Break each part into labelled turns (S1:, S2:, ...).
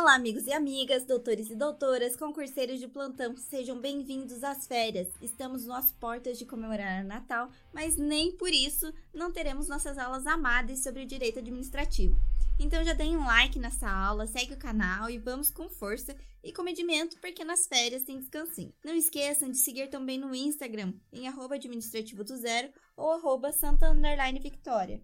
S1: Olá, amigos e amigas, doutores e doutoras, concurseiros de plantão, sejam bem-vindos às férias. Estamos nas portas de comemorar o Natal, mas nem por isso não teremos nossas aulas amadas sobre o direito administrativo. Então já deem um like nessa aula, segue o canal e vamos com força e comedimento, porque nas férias tem descansinho. Não esqueçam de seguir também no Instagram, em arroba administrativo do zero ou arroba santa victoria.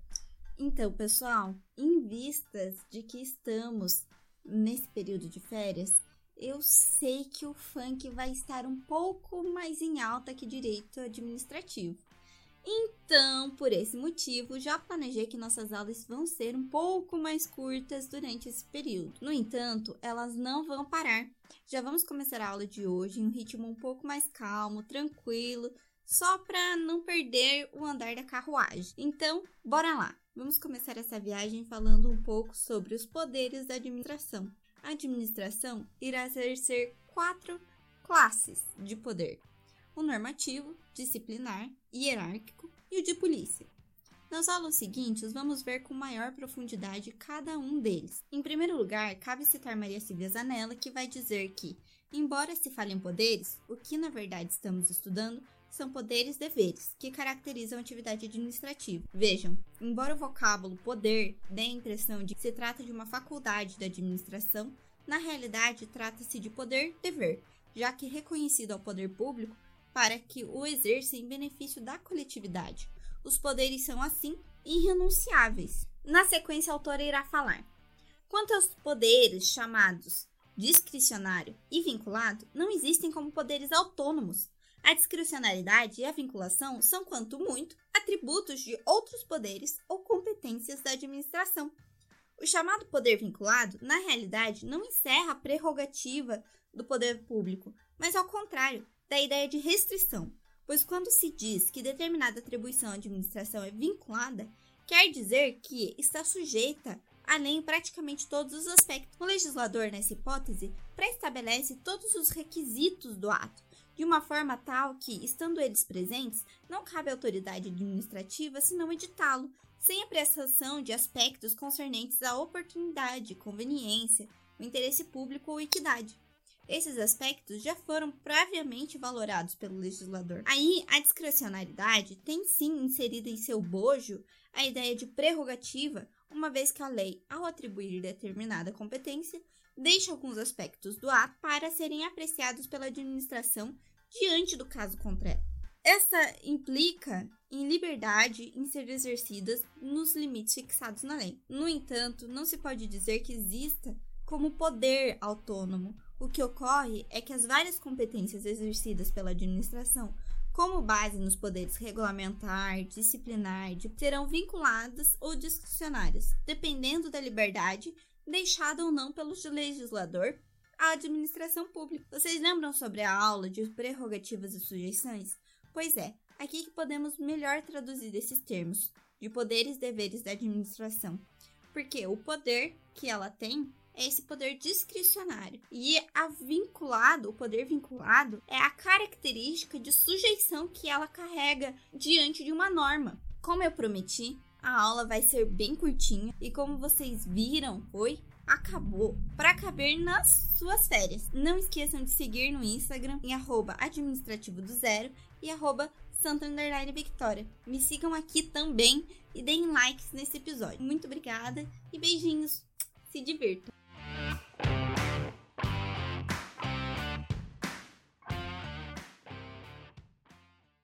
S1: Então, pessoal, em vistas de que estamos nesse período de férias, eu sei que o funk vai estar um pouco mais em alta que direito administrativo. Então, por esse motivo, já planejei que nossas aulas vão ser um pouco mais curtas durante esse período. No entanto, elas não vão parar. Já vamos começar a aula de hoje em um ritmo um pouco mais calmo, tranquilo, só para não perder o andar da carruagem. Então, bora lá! Vamos começar essa viagem falando um pouco sobre os poderes da administração. A administração irá exercer quatro classes de poder: o normativo, disciplinar, hierárquico e o de polícia. Nas aulas seguintes, vamos ver com maior profundidade cada um deles. Em primeiro lugar, cabe citar Maria Silvia Zanella, que vai dizer que, embora se fale em poderes, o que na verdade estamos estudando são poderes e deveres, que caracterizam a atividade administrativa. Vejam, embora o vocábulo poder dê a impressão de que se trata de uma faculdade da administração, na realidade trata-se de poder-dever, já que reconhecido ao poder público para que o exerça em benefício da coletividade. Os poderes são, assim, irrenunciáveis. Na sequência, a autora irá falar. Quanto aos poderes chamados discricionário e vinculado, não existem como poderes autônomos, a discricionalidade e a vinculação são, quanto muito, atributos de outros poderes ou competências da administração. O chamado poder vinculado, na realidade, não encerra a prerrogativa do poder público, mas ao contrário, da ideia de restrição, pois quando se diz que determinada atribuição à administração é vinculada, quer dizer que está sujeita a lei em praticamente todos os aspectos. O legislador, nessa hipótese, pré-estabelece todos os requisitos do ato, de uma forma tal que, estando eles presentes, não cabe à autoridade administrativa senão editá-lo, sem apreciação de aspectos concernentes à oportunidade, conveniência, o interesse público ou equidade. Esses aspectos já foram previamente valorados pelo legislador. Aí, a discrecionalidade tem sim inserida em seu bojo a ideia de prerrogativa, uma vez que a lei, ao atribuir determinada competência, deixa alguns aspectos do ato para serem apreciados pela administração diante do caso concreto. Essa implica em liberdade em ser exercidas nos limites fixados na lei. No entanto, não se pode dizer que exista como poder autônomo. O que ocorre é que as várias competências exercidas pela administração, como base nos poderes regulamentar, disciplinar, serão vinculadas ou discricionárias, dependendo da liberdade deixada ou não pelo legislador à administração pública. Vocês lembram sobre a aula de prerrogativas e sujeições? Pois é, aqui que podemos melhor traduzir esses termos de poderes e deveres da administração. Porque o poder que ela tem é esse poder discricionário. E a vinculado, o poder vinculado, é a característica de sujeição que ela carrega diante de uma norma. Como eu prometi, a aula vai ser bem curtinha e como vocês viram, foi acabou para caber nas suas férias. Não esqueçam de seguir no Instagram em administrativo do zero e arroba Santa Victoria. Me sigam aqui também e deem likes nesse episódio. Muito obrigada e beijinhos. Se divirtam.